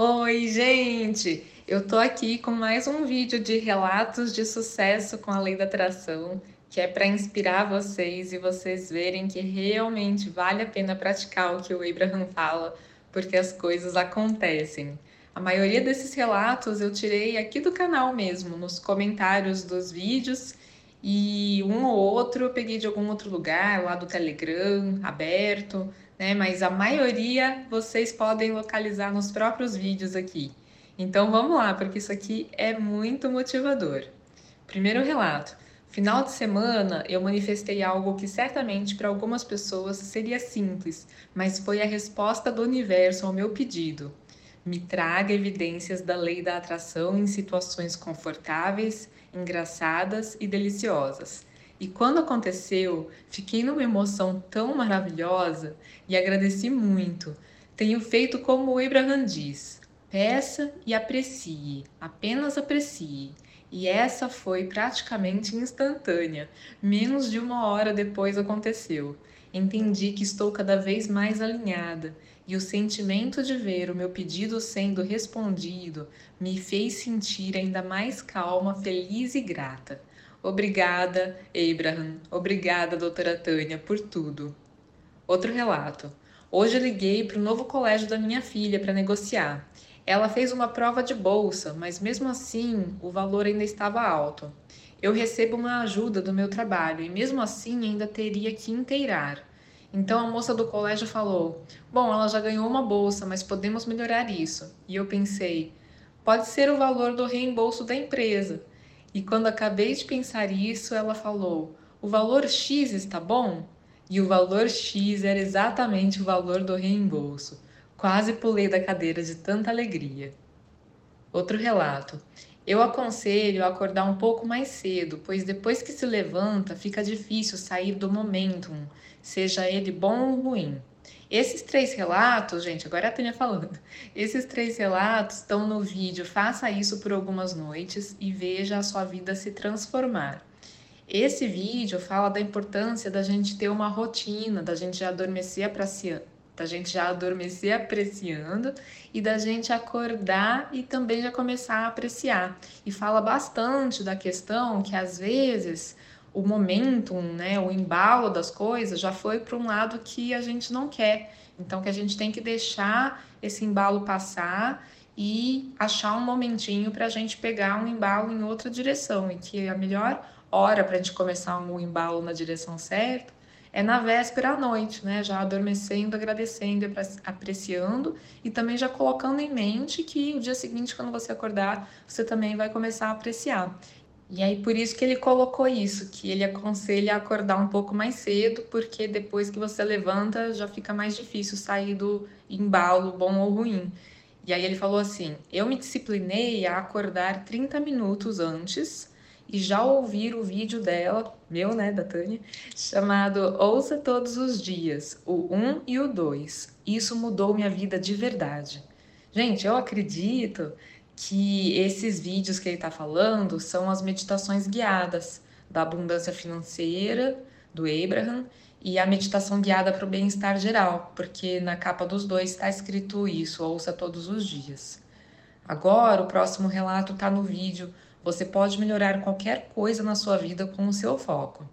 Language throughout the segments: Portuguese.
Oi, gente! Eu tô aqui com mais um vídeo de relatos de sucesso com a lei da atração, que é para inspirar vocês e vocês verem que realmente vale a pena praticar o que o Abraham fala, porque as coisas acontecem. A maioria desses relatos eu tirei aqui do canal mesmo, nos comentários dos vídeos, e um ou outro eu peguei de algum outro lugar, lá do Telegram, aberto, né? Mas a maioria vocês podem localizar nos próprios vídeos aqui. Então vamos lá, porque isso aqui é muito motivador. Primeiro relato. Final de semana eu manifestei algo que certamente para algumas pessoas seria simples, mas foi a resposta do universo ao meu pedido. Me traga evidências da lei da atração em situações confortáveis, engraçadas e deliciosas. E quando aconteceu, fiquei numa emoção tão maravilhosa e agradeci muito. Tenho feito como o Abraham diz: peça e aprecie, apenas aprecie. E essa foi praticamente instantânea. Menos de uma hora depois aconteceu. Entendi que estou cada vez mais alinhada e o sentimento de ver o meu pedido sendo respondido me fez sentir ainda mais calma, feliz e grata. Obrigada, Abraham. Obrigada, doutora Tânia, por tudo. Outro relato. Hoje eu liguei para o novo colégio da minha filha para negociar. Ela fez uma prova de bolsa, mas mesmo assim o valor ainda estava alto. Eu recebo uma ajuda do meu trabalho e mesmo assim ainda teria que inteirar. Então a moça do colégio falou: Bom, ela já ganhou uma bolsa, mas podemos melhorar isso. E eu pensei: pode ser o valor do reembolso da empresa. E quando acabei de pensar isso, ela falou: O valor X está bom? E o valor X era exatamente o valor do reembolso. Quase pulei da cadeira de tanta alegria. Outro relato. Eu aconselho a acordar um pouco mais cedo, pois depois que se levanta fica difícil sair do momentum, seja ele bom ou ruim. Esses três relatos, gente, agora é a Tânia falando. Esses três relatos estão no vídeo. Faça isso por algumas noites e veja a sua vida se transformar. Esse vídeo fala da importância da gente ter uma rotina, da gente já adormecer apreciando, da gente já adormecer apreciando e da gente acordar e também já começar a apreciar. E fala bastante da questão que às vezes o momentum, né, o embalo das coisas já foi para um lado que a gente não quer. Então que a gente tem que deixar esse embalo passar e achar um momentinho para a gente pegar um embalo em outra direção e que a melhor hora para a gente começar um embalo na direção certa é na véspera à noite, né? Já adormecendo, agradecendo, apreciando e também já colocando em mente que o dia seguinte, quando você acordar, você também vai começar a apreciar. E aí por isso que ele colocou isso, que ele aconselha a acordar um pouco mais cedo, porque depois que você levanta já fica mais difícil sair do embalo, bom ou ruim. E aí ele falou assim: "Eu me disciplinei a acordar 30 minutos antes e já ouvir o vídeo dela, meu, né, da Tânia, chamado Ouça todos os dias, o 1 e o 2. Isso mudou minha vida de verdade." Gente, eu acredito que esses vídeos que ele está falando são as meditações guiadas da abundância financeira do Abraham e a meditação guiada para o bem-estar geral, porque na capa dos dois está escrito isso, ouça todos os dias. Agora, o próximo relato está no vídeo. Você pode melhorar qualquer coisa na sua vida com o seu foco.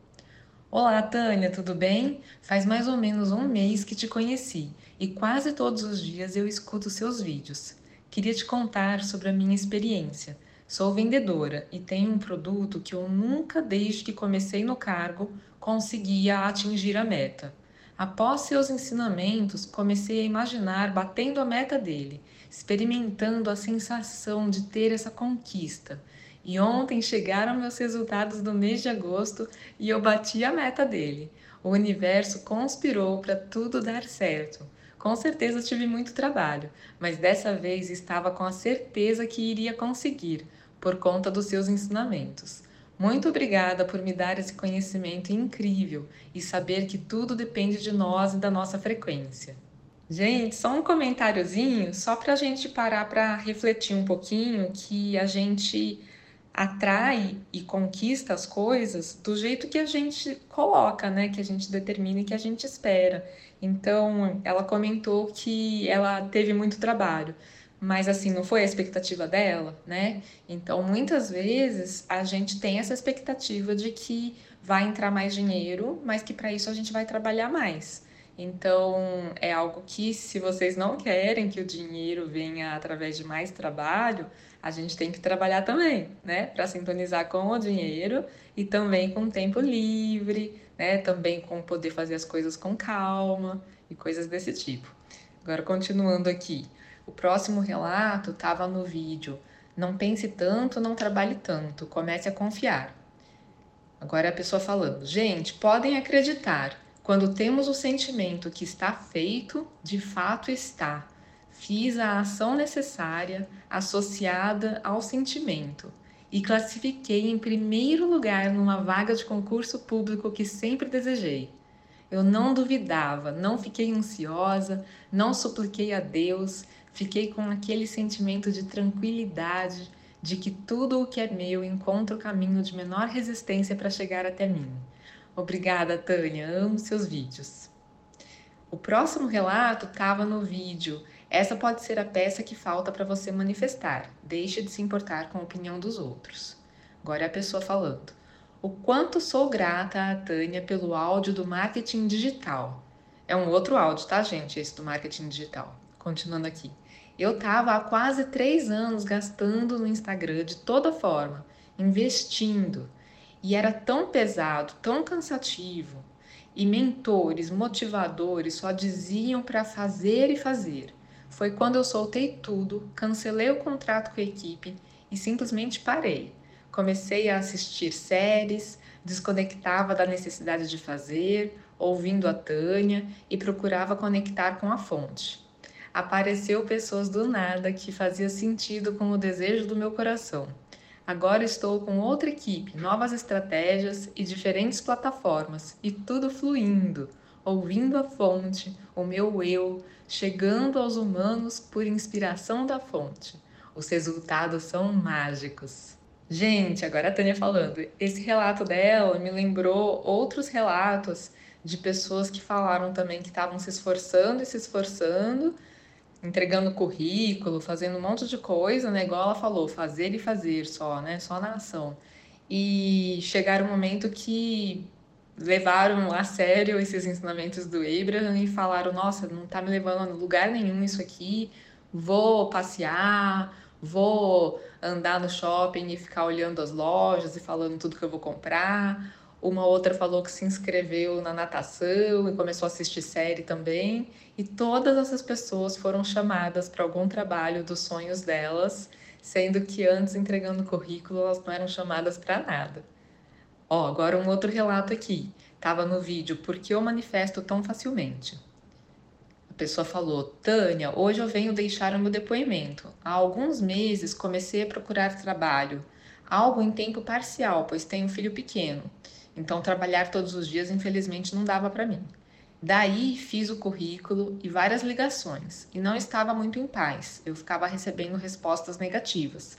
Olá, Tânia, tudo bem? Faz mais ou menos um mês que te conheci e quase todos os dias eu escuto seus vídeos queria te contar sobre a minha experiência. Sou vendedora e tenho um produto que eu nunca, desde que comecei no cargo, conseguia atingir a meta. Após seus ensinamentos, comecei a imaginar batendo a meta dele, experimentando a sensação de ter essa conquista. E ontem chegaram meus resultados do mês de agosto e eu bati a meta dele. O universo conspirou para tudo dar certo. Com certeza tive muito trabalho, mas dessa vez estava com a certeza que iria conseguir, por conta dos seus ensinamentos. Muito obrigada por me dar esse conhecimento incrível e saber que tudo depende de nós e da nossa frequência. Gente, só um comentáriozinho, só para a gente parar para refletir um pouquinho que a gente atrai e conquista as coisas do jeito que a gente coloca, né? Que a gente determina e que a gente espera. Então, ela comentou que ela teve muito trabalho, mas assim, não foi a expectativa dela, né? Então, muitas vezes a gente tem essa expectativa de que vai entrar mais dinheiro, mas que para isso a gente vai trabalhar mais. Então, é algo que, se vocês não querem que o dinheiro venha através de mais trabalho, a gente tem que trabalhar também, né? Para sintonizar com o dinheiro e também com tempo livre, né? Também com poder fazer as coisas com calma e coisas desse tipo. Agora, continuando aqui. O próximo relato estava no vídeo. Não pense tanto, não trabalhe tanto, comece a confiar. Agora é a pessoa falando: gente, podem acreditar, quando temos o sentimento que está feito, de fato está. Fiz a ação necessária associada ao sentimento e classifiquei em primeiro lugar numa vaga de concurso público que sempre desejei. Eu não duvidava, não fiquei ansiosa, não supliquei a Deus, fiquei com aquele sentimento de tranquilidade, de que tudo o que é meu encontra o caminho de menor resistência para chegar até mim. Obrigada, Tânia, amo seus vídeos. O próximo relato estava no vídeo. Essa pode ser a peça que falta para você manifestar. Deixe de se importar com a opinião dos outros. Agora é a pessoa falando. O quanto sou grata a Tânia pelo áudio do marketing digital. É um outro áudio, tá, gente? Esse do marketing digital. Continuando aqui. Eu estava há quase três anos gastando no Instagram de toda forma, investindo. E era tão pesado, tão cansativo. E mentores, motivadores só diziam para fazer e fazer. Foi quando eu soltei tudo, cancelei o contrato com a equipe e simplesmente parei. Comecei a assistir séries, desconectava da necessidade de fazer, ouvindo a Tânia e procurava conectar com a fonte apareceu pessoas do nada que fazia sentido com o desejo do meu coração. Agora estou com outra equipe, novas estratégias e diferentes plataformas, e tudo fluindo, ouvindo a fonte, o meu eu, chegando aos humanos por inspiração da fonte. Os resultados são mágicos. Gente, agora a Tânia falando. Esse relato dela me lembrou outros relatos de pessoas que falaram também que estavam se esforçando e se esforçando, entregando currículo, fazendo um monte de coisa, né? Igual ela falou, fazer e fazer só, né? Só na ação. E chegar um momento que levaram a sério esses ensinamentos do Abraham e falaram: Nossa, não tá me levando a lugar nenhum isso aqui, vou passear, vou andar no shopping e ficar olhando as lojas e falando tudo que eu vou comprar uma outra falou que se inscreveu na natação e começou a assistir série também. E todas essas pessoas foram chamadas para algum trabalho dos sonhos delas, sendo que antes, entregando currículo, elas não eram chamadas para nada. Ó, agora um outro relato aqui. Tava no vídeo Por que eu manifesto tão facilmente? A pessoa falou: Tânia, hoje eu venho deixar o meu depoimento. Há alguns meses comecei a procurar trabalho, algo em tempo parcial, pois tenho um filho pequeno. Então, trabalhar todos os dias, infelizmente, não dava para mim. Daí, fiz o currículo e várias ligações, e não estava muito em paz, eu ficava recebendo respostas negativas.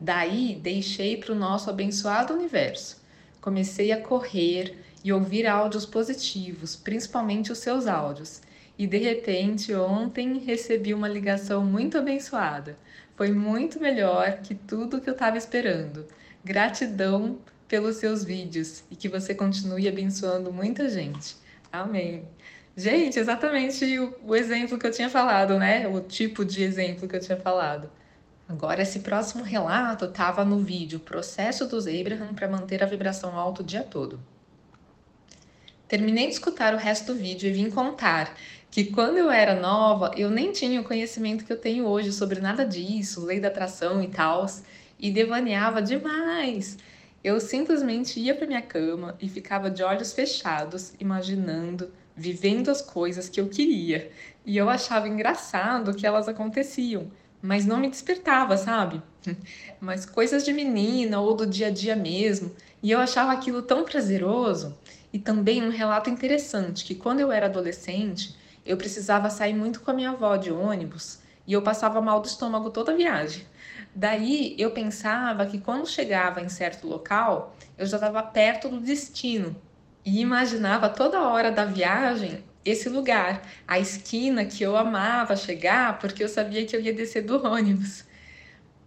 Daí, deixei para o nosso abençoado universo. Comecei a correr e ouvir áudios positivos, principalmente os seus áudios. E de repente, ontem recebi uma ligação muito abençoada. Foi muito melhor que tudo que eu estava esperando. Gratidão pelos seus vídeos e que você continue abençoando muita gente. Amém. Gente, exatamente o, o exemplo que eu tinha falado, né? O tipo de exemplo que eu tinha falado. Agora, esse próximo relato estava no vídeo Processo dos Abraham para manter a vibração alta o dia todo. Terminei de escutar o resto do vídeo e vim contar que quando eu era nova, eu nem tinha o conhecimento que eu tenho hoje sobre nada disso, lei da atração e tal, e devaneava demais. Eu simplesmente ia para minha cama e ficava de olhos fechados, imaginando, vivendo as coisas que eu queria. E eu achava engraçado que elas aconteciam, mas não me despertava, sabe? Mas coisas de menina ou do dia a dia mesmo. E eu achava aquilo tão prazeroso. E também um relato interessante que quando eu era adolescente, eu precisava sair muito com a minha avó de ônibus e eu passava mal do estômago toda a viagem. Daí eu pensava que quando chegava em certo local, eu já estava perto do destino e imaginava toda hora da viagem esse lugar, a esquina que eu amava chegar porque eu sabia que eu ia descer do ônibus.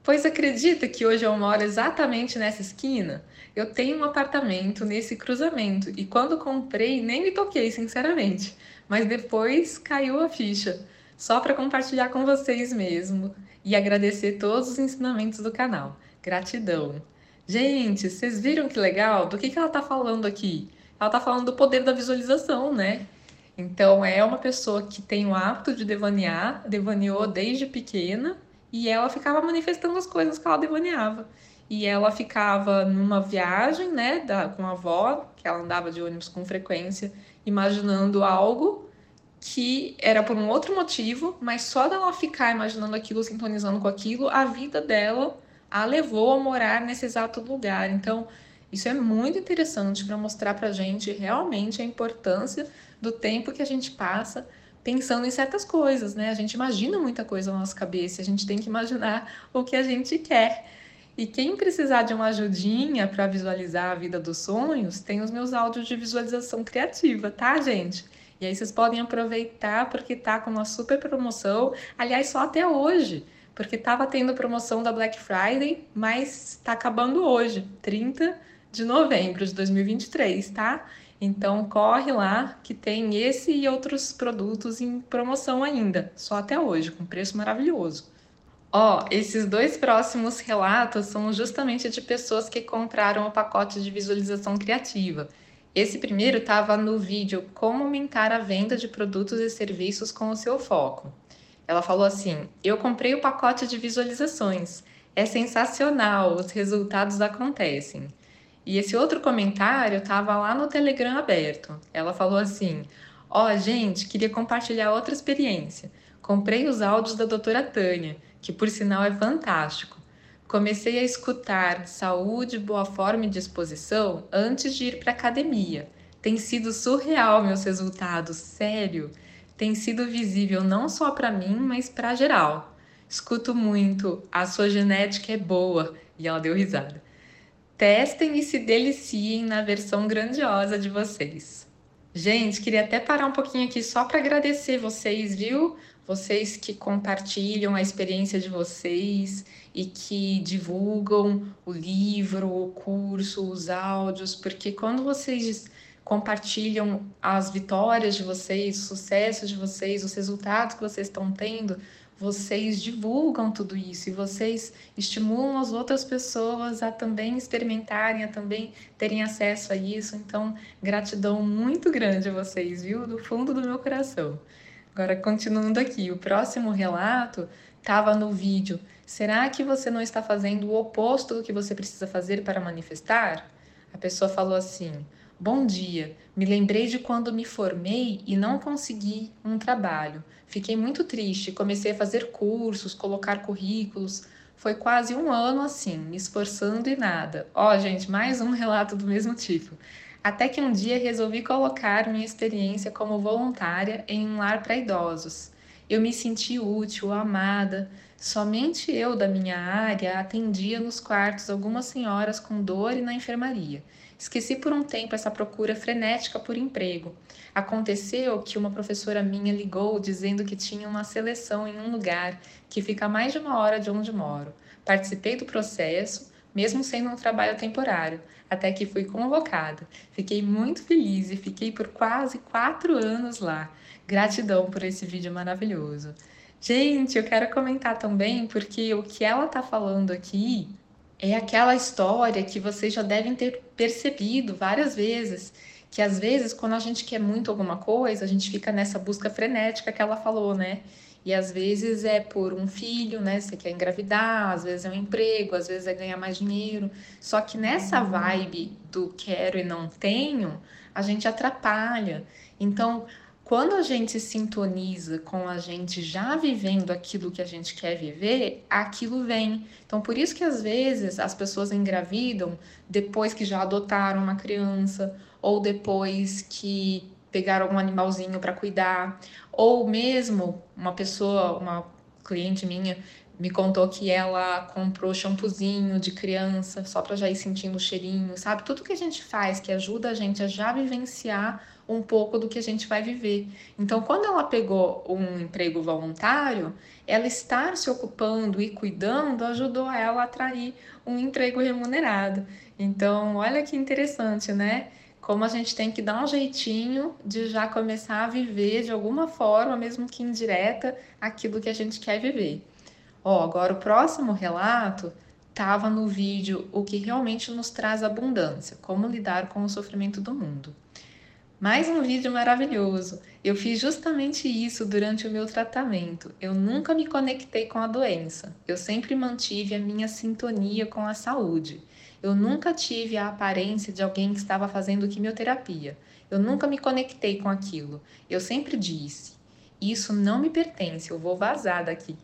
Pois acredita que hoje eu moro exatamente nessa esquina? Eu tenho um apartamento nesse cruzamento e quando comprei nem me toquei, sinceramente, mas depois caiu a ficha, só para compartilhar com vocês mesmo e agradecer todos os ensinamentos do canal. Gratidão. Gente, vocês viram que legal? Do que, que ela está falando aqui? Ela está falando do poder da visualização, né? Então, é uma pessoa que tem o hábito de devanear, devaneou desde pequena, e ela ficava manifestando as coisas que ela devaneava. E ela ficava numa viagem, né, da, com a avó, que ela andava de ônibus com frequência, imaginando algo que era por um outro motivo, mas só dela ficar imaginando aquilo, sintonizando com aquilo, a vida dela a levou a morar nesse exato lugar. Então, isso é muito interessante para mostrar para gente realmente a importância do tempo que a gente passa pensando em certas coisas, né? A gente imagina muita coisa na nossa cabeça, a gente tem que imaginar o que a gente quer. E quem precisar de uma ajudinha para visualizar a vida dos sonhos, tem os meus áudios de visualização criativa, tá, gente? E aí vocês podem aproveitar porque tá com uma super promoção, aliás, só até hoje porque estava tendo promoção da Black Friday, mas está acabando hoje, 30 de novembro de 2023, tá? Então corre lá que tem esse e outros produtos em promoção ainda, só até hoje, com preço maravilhoso. Ó, esses dois próximos relatos são justamente de pessoas que compraram o pacote de visualização criativa. Esse primeiro estava no vídeo Como aumentar a venda de produtos e serviços com o seu foco. Ela falou assim: Eu comprei o pacote de visualizações. É sensacional, os resultados acontecem. E esse outro comentário estava lá no Telegram aberto. Ela falou assim: Ó, oh, gente, queria compartilhar outra experiência. Comprei os áudios da doutora Tânia, que por sinal é fantástico. Comecei a escutar saúde, boa forma e disposição antes de ir para academia. Tem sido surreal meus resultados, sério tem sido visível não só para mim, mas para geral. Escuto muito, a sua genética é boa, e ela deu risada. Testem e se deliciem na versão grandiosa de vocês. Gente, queria até parar um pouquinho aqui só para agradecer vocês, viu? Vocês que compartilham a experiência de vocês e que divulgam o livro, o curso, os áudios, porque quando vocês compartilham as vitórias de vocês, o sucesso de vocês, os resultados que vocês estão tendo, vocês divulgam tudo isso e vocês estimulam as outras pessoas a também experimentarem, a também terem acesso a isso. Então, gratidão muito grande a vocês, viu? Do fundo do meu coração. Agora, continuando aqui, o próximo relato estava no vídeo. Será que você não está fazendo o oposto do que você precisa fazer para manifestar? A pessoa falou assim: Bom dia. Me lembrei de quando me formei e não consegui um trabalho. Fiquei muito triste, comecei a fazer cursos, colocar currículos. Foi quase um ano assim, me esforçando e nada. Ó, oh, gente, mais um relato do mesmo tipo. Até que um dia resolvi colocar minha experiência como voluntária em um lar para idosos. Eu me senti útil, amada. Somente eu da minha área atendia nos quartos algumas senhoras com dor e na enfermaria. Esqueci por um tempo essa procura frenética por emprego. Aconteceu que uma professora minha ligou dizendo que tinha uma seleção em um lugar que fica a mais de uma hora de onde moro. Participei do processo, mesmo sendo um trabalho temporário, até que fui convocada. Fiquei muito feliz e fiquei por quase quatro anos lá. Gratidão por esse vídeo maravilhoso. Gente, eu quero comentar também porque o que ela está falando aqui é aquela história que vocês já devem ter percebido várias vezes, que às vezes quando a gente quer muito alguma coisa, a gente fica nessa busca frenética que ela falou, né? E às vezes é por um filho, né? Você quer engravidar, às vezes é um emprego, às vezes é ganhar mais dinheiro. Só que nessa vibe do quero e não tenho, a gente atrapalha. Então, quando a gente sintoniza com a gente já vivendo aquilo que a gente quer viver, aquilo vem. Então, por isso que às vezes as pessoas engravidam depois que já adotaram uma criança, ou depois que pegaram algum animalzinho para cuidar, ou mesmo uma pessoa, uma cliente minha, me contou que ela comprou shampoozinho de criança só para já ir sentindo o cheirinho, sabe? Tudo que a gente faz que ajuda a gente a já vivenciar um pouco do que a gente vai viver. Então, quando ela pegou um emprego voluntário, ela estar se ocupando e cuidando ajudou ela a atrair um emprego remunerado. Então, olha que interessante, né? Como a gente tem que dar um jeitinho de já começar a viver de alguma forma, mesmo que indireta, aquilo que a gente quer viver. Ó, agora o próximo relato estava no vídeo O que realmente nos traz abundância, como lidar com o sofrimento do mundo. Mais um vídeo maravilhoso. Eu fiz justamente isso durante o meu tratamento. Eu nunca me conectei com a doença. Eu sempre mantive a minha sintonia com a saúde. Eu nunca tive a aparência de alguém que estava fazendo quimioterapia. Eu nunca me conectei com aquilo. Eu sempre disse: Isso não me pertence, eu vou vazar daqui.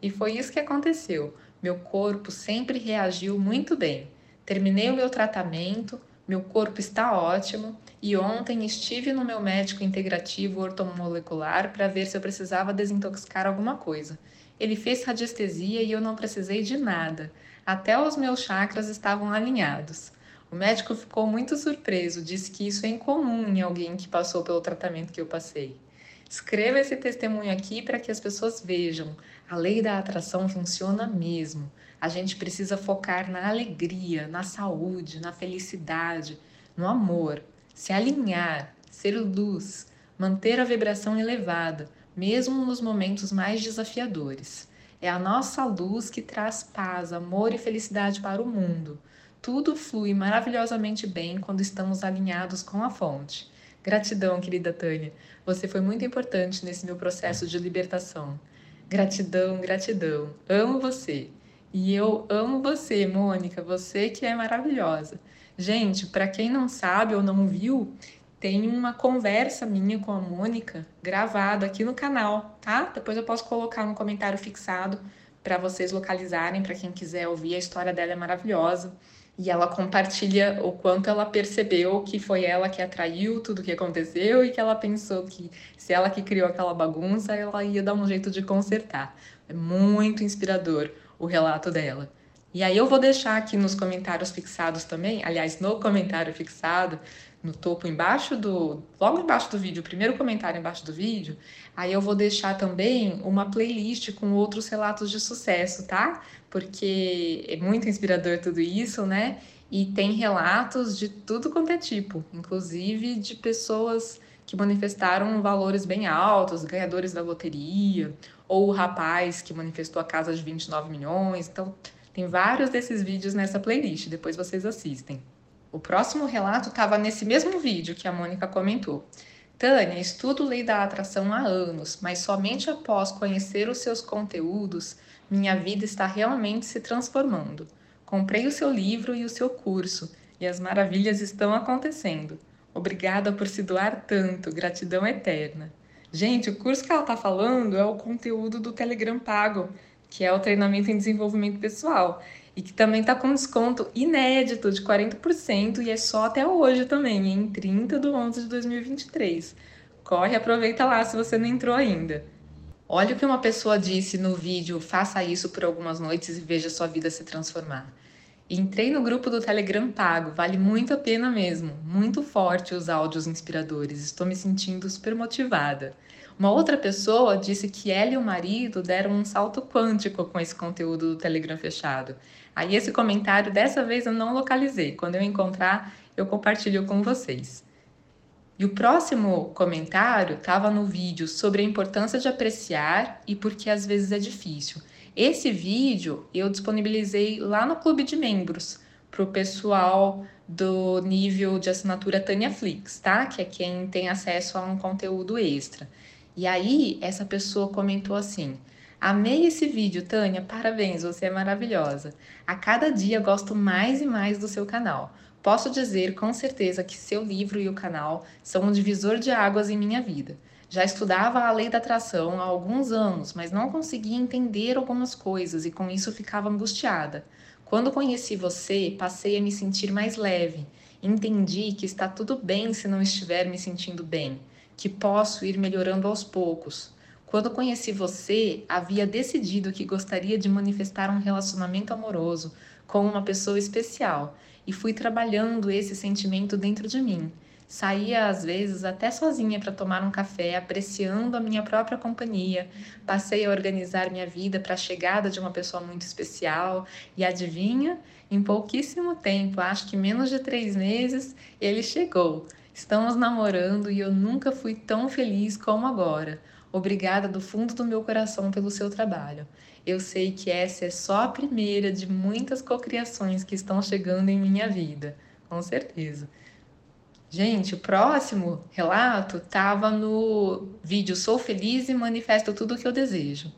E foi isso que aconteceu. Meu corpo sempre reagiu muito bem. Terminei o meu tratamento, meu corpo está ótimo e ontem estive no meu médico integrativo ortomolecular para ver se eu precisava desintoxicar alguma coisa. Ele fez radiestesia e eu não precisei de nada. Até os meus chakras estavam alinhados. O médico ficou muito surpreso, disse que isso é incomum em alguém que passou pelo tratamento que eu passei. Escreva esse testemunho aqui para que as pessoas vejam. A lei da atração funciona mesmo. A gente precisa focar na alegria, na saúde, na felicidade, no amor, se alinhar, ser luz, manter a vibração elevada, mesmo nos momentos mais desafiadores. É a nossa luz que traz paz, amor e felicidade para o mundo. Tudo flui maravilhosamente bem quando estamos alinhados com a fonte. Gratidão, querida Tânia. Você foi muito importante nesse meu processo de libertação. Gratidão, gratidão. Amo você. E eu amo você, Mônica, você que é maravilhosa. Gente, para quem não sabe ou não viu, tem uma conversa minha com a Mônica gravada aqui no canal, tá? Depois eu posso colocar no comentário fixado para vocês localizarem, para quem quiser ouvir. A história dela é maravilhosa e ela compartilha o quanto ela percebeu que foi ela que atraiu tudo que aconteceu e que ela pensou que se ela que criou aquela bagunça, ela ia dar um jeito de consertar. É muito inspirador o relato dela. E aí eu vou deixar aqui nos comentários fixados também, aliás, no comentário fixado, no topo embaixo do, logo embaixo do vídeo, o primeiro comentário embaixo do vídeo, aí eu vou deixar também uma playlist com outros relatos de sucesso, tá? Porque é muito inspirador tudo isso, né? E tem relatos de tudo quanto é tipo, inclusive de pessoas que manifestaram valores bem altos, ganhadores da loteria, ou o rapaz que manifestou a casa de 29 milhões. Então, tem vários desses vídeos nessa playlist, depois vocês assistem. O próximo relato estava nesse mesmo vídeo que a Mônica comentou. Tânia, estudo lei da atração há anos, mas somente após conhecer os seus conteúdos, minha vida está realmente se transformando. Comprei o seu livro e o seu curso, e as maravilhas estão acontecendo. Obrigada por se doar tanto, gratidão eterna. Gente, o curso que ela está falando é o conteúdo do Telegram Pago, que é o treinamento em desenvolvimento pessoal e que também está com desconto inédito de 40% e é só até hoje também, em 30 de 11 de 2023. Corre, aproveita lá se você não entrou ainda. Olha o que uma pessoa disse no vídeo, faça isso por algumas noites e veja sua vida se transformar. Entrei no grupo do Telegram pago, vale muito a pena mesmo. Muito forte os áudios inspiradores, estou me sentindo super motivada. Uma outra pessoa disse que ela e o marido deram um salto quântico com esse conteúdo do Telegram fechado. Aí esse comentário dessa vez eu não localizei. Quando eu encontrar, eu compartilho com vocês. E o próximo comentário estava no vídeo sobre a importância de apreciar e porque às vezes é difícil. Esse vídeo eu disponibilizei lá no clube de membros para o pessoal do nível de assinatura Tânia Flix, tá? Que é quem tem acesso a um conteúdo extra. E aí, essa pessoa comentou assim: Amei esse vídeo, Tânia, parabéns, você é maravilhosa. A cada dia gosto mais e mais do seu canal. Posso dizer com certeza que seu livro e o canal são um divisor de águas em minha vida. Já estudava a lei da atração há alguns anos, mas não conseguia entender algumas coisas e com isso ficava angustiada. Quando conheci você, passei a me sentir mais leve. Entendi que está tudo bem se não estiver me sentindo bem que posso ir melhorando aos poucos. Quando conheci você, havia decidido que gostaria de manifestar um relacionamento amoroso com uma pessoa especial e fui trabalhando esse sentimento dentro de mim. Saía às vezes até sozinha para tomar um café, apreciando a minha própria companhia. Passei a organizar minha vida para a chegada de uma pessoa muito especial e adivinha? Em pouquíssimo tempo, acho que menos de três meses, ele chegou. Estamos namorando e eu nunca fui tão feliz como agora. Obrigada do fundo do meu coração pelo seu trabalho. Eu sei que essa é só a primeira de muitas cocriações que estão chegando em minha vida, com certeza. Gente, o próximo relato estava no vídeo Sou Feliz e Manifesto Tudo o que eu desejo.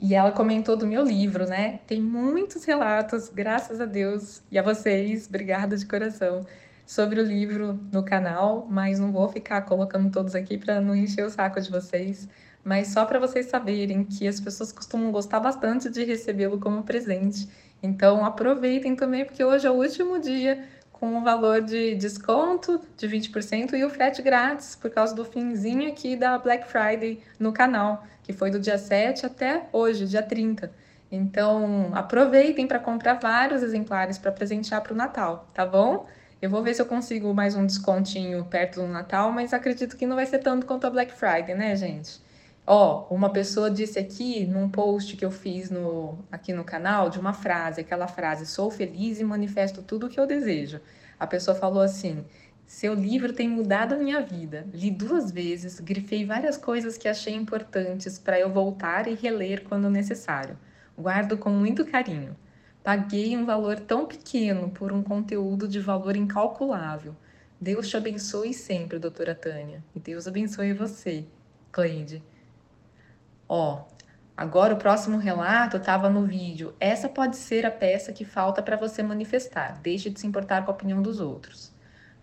E ela comentou do meu livro, né? Tem muitos relatos, graças a Deus e a vocês, obrigada de coração, sobre o livro no canal, mas não vou ficar colocando todos aqui para não encher o saco de vocês. Mas só para vocês saberem que as pessoas costumam gostar bastante de recebê-lo como presente. Então aproveitem também, porque hoje é o último dia com o valor de desconto de 20% e o frete grátis por causa do finzinho aqui da Black Friday no canal, que foi do dia 7 até hoje, dia 30. Então, aproveitem para comprar vários exemplares para presentear para o Natal, tá bom? Eu vou ver se eu consigo mais um descontinho perto do Natal, mas acredito que não vai ser tanto quanto a Black Friday, né, gente? Ó, uma pessoa disse aqui num post que eu fiz no, aqui no canal de uma frase, aquela frase: sou feliz e manifesto tudo o que eu desejo. A pessoa falou assim: seu livro tem mudado a minha vida. Li duas vezes, grifei várias coisas que achei importantes para eu voltar e reler quando necessário. Guardo com muito carinho. Paguei um valor tão pequeno por um conteúdo de valor incalculável. Deus te abençoe sempre, doutora Tânia. E Deus abençoe você, Cleide. Ó, agora o próximo relato estava no vídeo. Essa pode ser a peça que falta para você manifestar. Deixe de se importar com a opinião dos outros.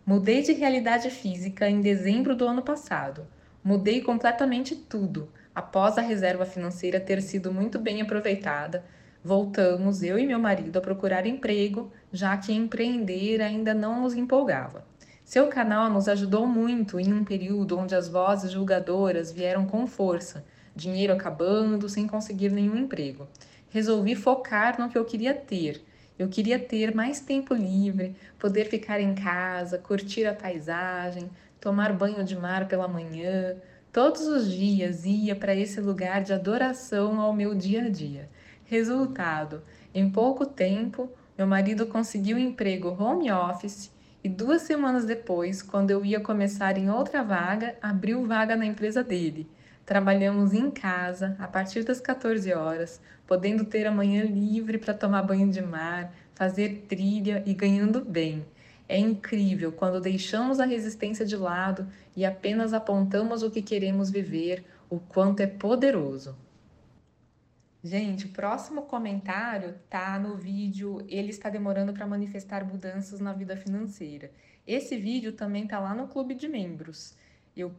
Mudei de realidade física em dezembro do ano passado. Mudei completamente tudo. Após a reserva financeira ter sido muito bem aproveitada, voltamos, eu e meu marido, a procurar emprego, já que empreender ainda não nos empolgava. Seu canal nos ajudou muito em um período onde as vozes julgadoras vieram com força dinheiro acabando, sem conseguir nenhum emprego. Resolvi focar no que eu queria ter. Eu queria ter mais tempo livre, poder ficar em casa, curtir a paisagem, tomar banho de mar pela manhã. Todos os dias ia para esse lugar de adoração ao meu dia a dia. Resultado: em pouco tempo, meu marido conseguiu um emprego home office e duas semanas depois, quando eu ia começar em outra vaga, abriu vaga na empresa dele. Trabalhamos em casa a partir das 14 horas, podendo ter a manhã livre para tomar banho de mar, fazer trilha e ganhando bem. É incrível quando deixamos a resistência de lado e apenas apontamos o que queremos viver, o quanto é poderoso. Gente, o próximo comentário tá no vídeo Ele está demorando para manifestar mudanças na vida financeira. Esse vídeo também tá lá no clube de membros eu,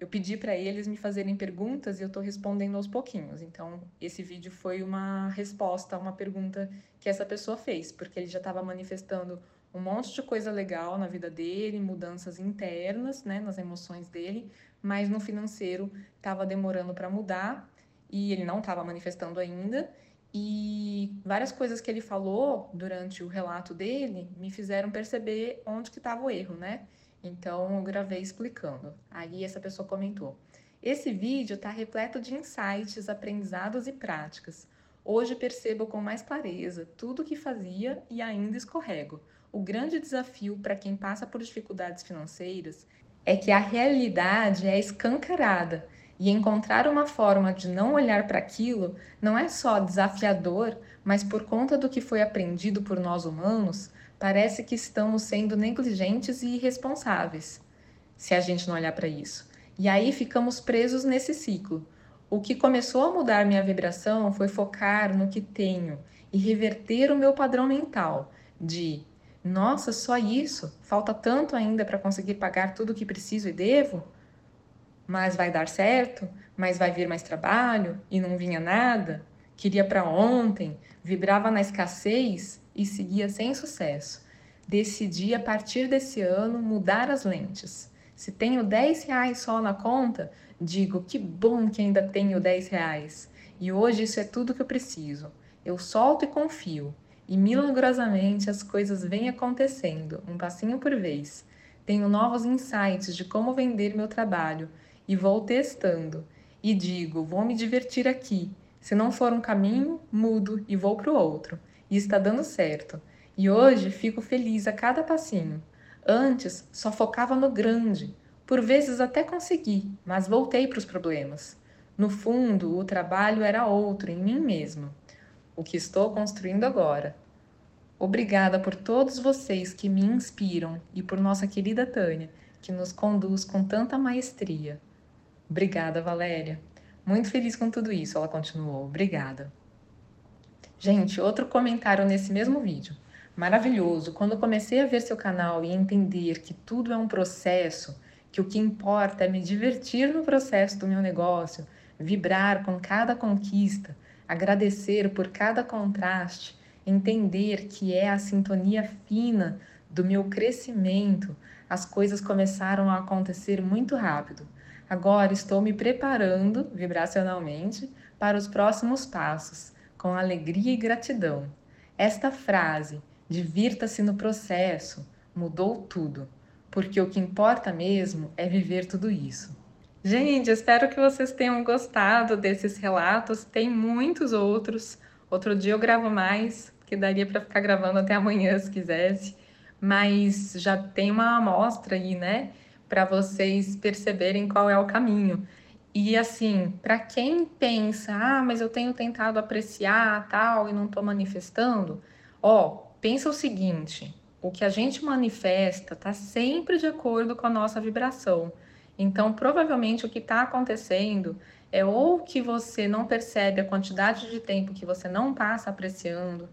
eu pedi para eles me fazerem perguntas e eu estou respondendo aos pouquinhos. Então, esse vídeo foi uma resposta a uma pergunta que essa pessoa fez, porque ele já estava manifestando um monte de coisa legal na vida dele, mudanças internas, né, nas emoções dele, mas no financeiro estava demorando para mudar e ele não estava manifestando ainda. E várias coisas que ele falou durante o relato dele me fizeram perceber onde que estava o erro, né? Então eu gravei explicando. Aí essa pessoa comentou: Esse vídeo está repleto de insights, aprendizados e práticas. Hoje percebo com mais clareza tudo o que fazia e ainda escorrego. O grande desafio para quem passa por dificuldades financeiras é que a realidade é escancarada e encontrar uma forma de não olhar para aquilo não é só desafiador, mas por conta do que foi aprendido por nós humanos, parece que estamos sendo negligentes e irresponsáveis, se a gente não olhar para isso. E aí ficamos presos nesse ciclo. O que começou a mudar minha vibração foi focar no que tenho e reverter o meu padrão mental de nossa, só isso? Falta tanto ainda para conseguir pagar tudo o que preciso e devo? Mas vai dar certo? Mas vai vir mais trabalho e não vinha nada? Queria para ontem, vibrava na escassez e seguia sem sucesso. Decidi, a partir desse ano, mudar as lentes. Se tenho 10 reais só na conta, digo que bom que ainda tenho 10 reais. E hoje isso é tudo que eu preciso. Eu solto e confio. E milagrosamente as coisas vêm acontecendo, um passinho por vez. Tenho novos insights de como vender meu trabalho e vou testando. E digo, vou me divertir aqui. Se não for um caminho, mudo e vou para o outro. E está dando certo. E hoje fico feliz a cada passinho. Antes só focava no grande. Por vezes até consegui, mas voltei para os problemas. No fundo, o trabalho era outro, em mim mesmo. O que estou construindo agora. Obrigada por todos vocês que me inspiram e por nossa querida Tânia, que nos conduz com tanta maestria. Obrigada, Valéria. Muito feliz com tudo isso, ela continuou. Obrigada. Gente, outro comentário nesse mesmo vídeo maravilhoso. Quando comecei a ver seu canal e entender que tudo é um processo, que o que importa é me divertir no processo do meu negócio, vibrar com cada conquista, agradecer por cada contraste, entender que é a sintonia fina do meu crescimento, as coisas começaram a acontecer muito rápido. Agora estou me preparando vibracionalmente para os próximos passos, com alegria e gratidão. Esta frase, Divirta-se no processo, mudou tudo, porque o que importa mesmo é viver tudo isso. Gente, espero que vocês tenham gostado desses relatos. Tem muitos outros. Outro dia eu gravo mais, que daria para ficar gravando até amanhã se quisesse. Mas já tem uma amostra aí, né, para vocês perceberem qual é o caminho. E assim, para quem pensa, ah, mas eu tenho tentado apreciar tal e não estou manifestando, ó, pensa o seguinte: o que a gente manifesta está sempre de acordo com a nossa vibração. Então, provavelmente o que está acontecendo é ou que você não percebe a quantidade de tempo que você não passa apreciando,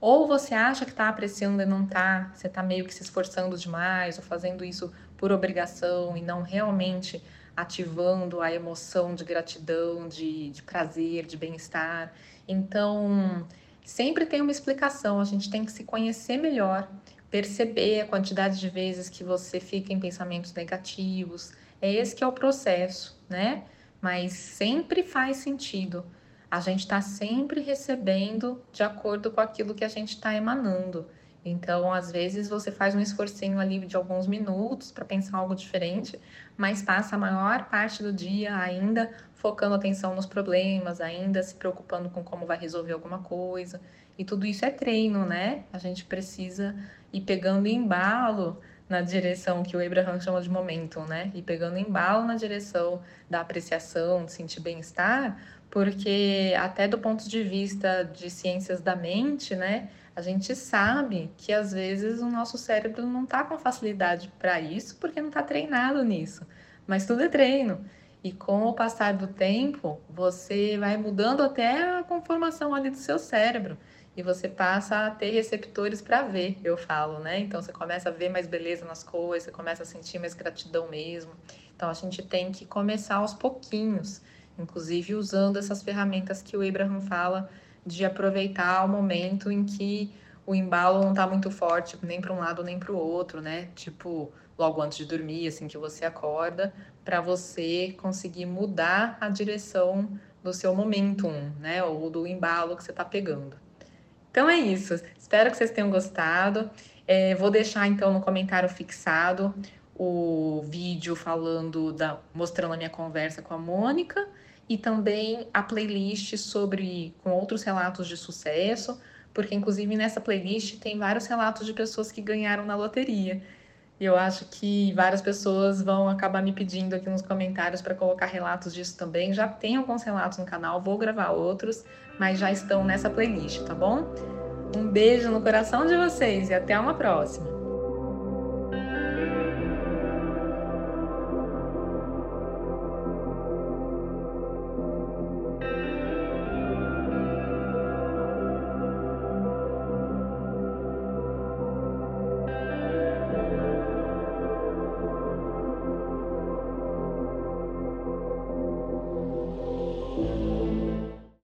ou você acha que está apreciando e não está, você está meio que se esforçando demais ou fazendo isso por obrigação e não realmente ativando a emoção de gratidão, de, de prazer, de bem-estar. Então, sempre tem uma explicação, a gente tem que se conhecer melhor, perceber a quantidade de vezes que você fica em pensamentos negativos. É esse que é o processo, né? Mas sempre faz sentido. A gente está sempre recebendo de acordo com aquilo que a gente está emanando. Então, às vezes, você faz um esforcinho ali de alguns minutos para pensar algo diferente, mas passa a maior parte do dia ainda focando atenção nos problemas, ainda se preocupando com como vai resolver alguma coisa. E tudo isso é treino, né? A gente precisa ir pegando embalo na direção que o Abraham chama de momento, né? E pegando embalo na direção da apreciação, de sentir bem-estar, porque até do ponto de vista de ciências da mente, né? A gente sabe que às vezes o nosso cérebro não está com facilidade para isso porque não está treinado nisso. Mas tudo é treino. E com o passar do tempo, você vai mudando até a conformação ali do seu cérebro. E você passa a ter receptores para ver, eu falo, né? Então você começa a ver mais beleza nas coisas, você começa a sentir mais gratidão mesmo. Então a gente tem que começar aos pouquinhos, inclusive usando essas ferramentas que o Abraham fala de aproveitar o momento em que o embalo não está muito forte, nem para um lado nem para o outro, né? Tipo, logo antes de dormir, assim que você acorda, para você conseguir mudar a direção do seu momentum, né? Ou do embalo que você está pegando. Então é isso. Espero que vocês tenham gostado. É, vou deixar então no comentário fixado o vídeo falando da mostrando a minha conversa com a Mônica e também a playlist sobre com outros relatos de sucesso, porque inclusive nessa playlist tem vários relatos de pessoas que ganharam na loteria. Eu acho que várias pessoas vão acabar me pedindo aqui nos comentários para colocar relatos disso também. Já tem alguns relatos no canal, vou gravar outros, mas já estão nessa playlist, tá bom? Um beijo no coração de vocês e até uma próxima!